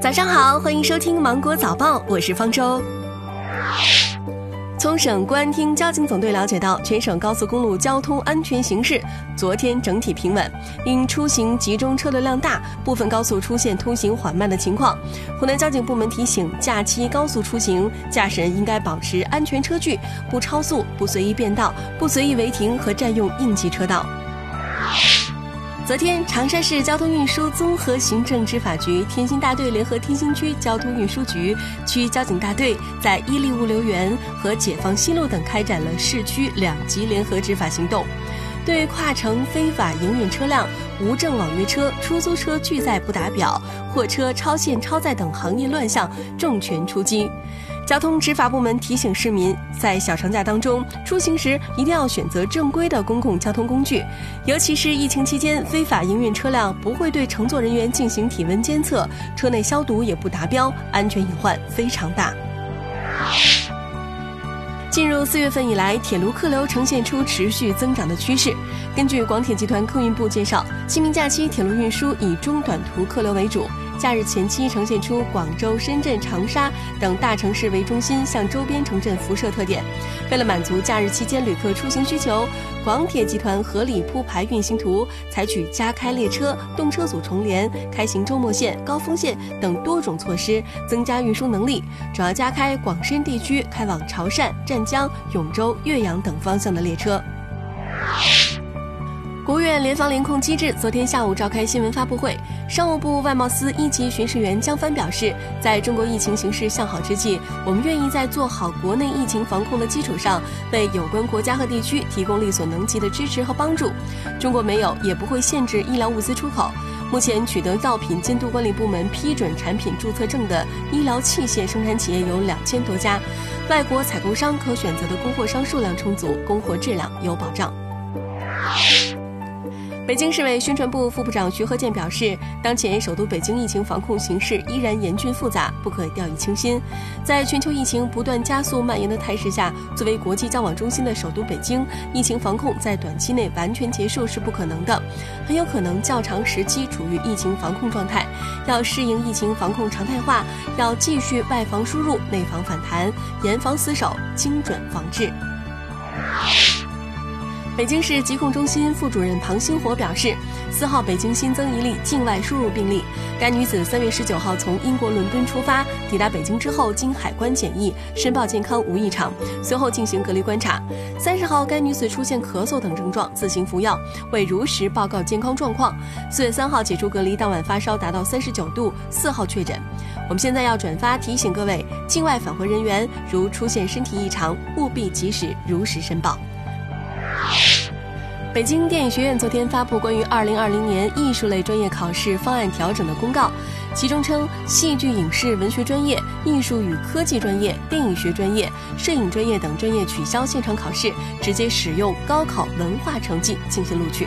早上好，欢迎收听芒果早报，我是方舟。从省公安厅交警总队了解到，全省高速公路交通安全形势昨天整体平稳，因出行集中、车流量大，部分高速出现通行缓慢的情况。湖南交警部门提醒，假期高速出行，驾驶人应该保持安全车距，不超速，不随意变道，不随意违停和占用应急车道。昨天，长沙市交通运输综合行政执法局天心大队联合天心区交通运输局区交警大队，在伊利物流园和解放西路等开展了市区两级联合执法行动，对跨城非法营运车辆、无证网约车、出租车拒载不打表、货车超限超载等行业乱象重拳出击。交通执法部门提醒市民，在小长假当中出行时，一定要选择正规的公共交通工具，尤其是疫情期间，非法营运车辆不会对乘坐人员进行体温监测，车内消毒也不达标，安全隐患非常大。进入四月份以来，铁路客流呈现出持续增长的趋势。根据广铁集团客运部介绍，清明假期铁路运输以中短途客流为主。假日前期呈现出广州、深圳、长沙等大城市为中心向周边城镇辐射特点。为了满足假日期间旅客出行需求，广铁集团合理铺排运行图，采取加开列车、动车组重联、开行周末线、高峰线等多种措施，增加运输能力。主要加开广深地区开往潮汕、湛江、永州、岳阳等方向的列车。国务院联防联控机制昨天下午召开新闻发布会，商务部外贸司一级巡视员江帆表示，在中国疫情形势向好之际，我们愿意在做好国内疫情防控的基础上，为有关国家和地区提供力所能及的支持和帮助。中国没有也不会限制医疗物资出口。目前取得药品监督管理部门批准产品注册证的医疗器械生产企业有两千多家，外国采购商可选择的供货商数量充足，供货质量有保障。北京市委宣传部副部长徐和建表示，当前首都北京疫情防控形势依然严峻复杂，不可掉以轻心。在全球疫情不断加速蔓延的态势下，作为国际交往中心的首都北京，疫情防控在短期内完全结束是不可能的，很有可能较长时期处于疫情防控状态。要适应疫情防控常态化，要继续外防输入、内防反弹，严防死守，精准防治。北京市疾控中心副主任庞星火表示，四号北京新增一例境外输入病例，该女子三月十九号从英国伦敦出发，抵达北京之后经海关检疫，申报健康无异常，随后进行隔离观察。三十号，该女子出现咳嗽等症状，自行服药，未如实报告健康状况。四月三号解除隔离，当晚发烧达到三十九度，四号确诊。我们现在要转发提醒各位，境外返回人员如出现身体异常，务必及时如实申报。北京电影学院昨天发布关于二零二零年艺术类专业考试方案调整的公告，其中称，戏剧影视文学专业、艺术与科技专业、电影学专业、摄影专业等专业取消现场考试，直接使用高考文化成绩进行录取。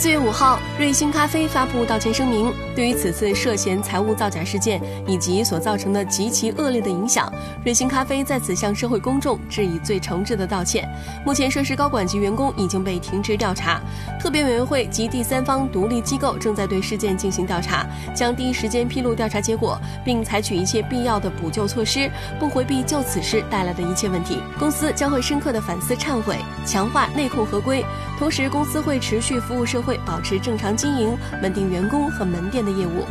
四月五号，瑞幸咖啡发布道歉声明，对于此次涉嫌财务造假事件以及所造成的极其恶劣的影响，瑞幸咖啡在此向社会公众致以最诚挚的道歉。目前，涉事高管及员工已经被停职调查，特别委员会及第三方独立机构正在对事件进行调查，将第一时间披露调查结果，并采取一切必要的补救措施，不回避就此事带来的一切问题。公司将会深刻的反思忏悔，强化内控合规，同时公司会持续服务社会。会保持正常经营，稳定员工和门店的业务。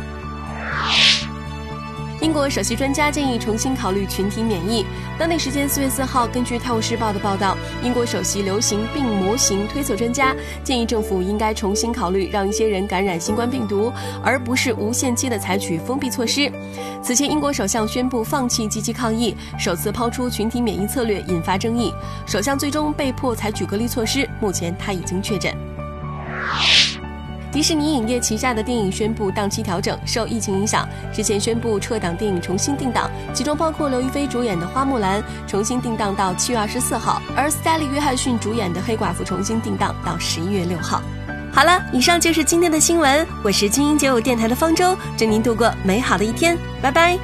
英国首席专家建议重新考虑群体免疫。当地时间四月四号，根据《泰晤士报》的报道，英国首席流行病模型推测专家建议政府应该重新考虑让一些人感染新冠病毒，而不是无限期的采取封闭措施。此前，英国首相宣布放弃积极抗疫，首次抛出群体免疫策略，引发争议。首相最终被迫采取隔离措施，目前他已经确诊。迪士尼影业旗下的电影宣布档期调整，受疫情影响，之前宣布撤档电影重新定档，其中包括刘亦菲主演的《花木兰》重新定档到七月二十四号，而斯嘉丽·约翰逊主演的《黑寡妇》重新定档到十一月六号。好了，以上就是今天的新闻，我是精英九五电台的方舟，祝您度过美好的一天，拜拜。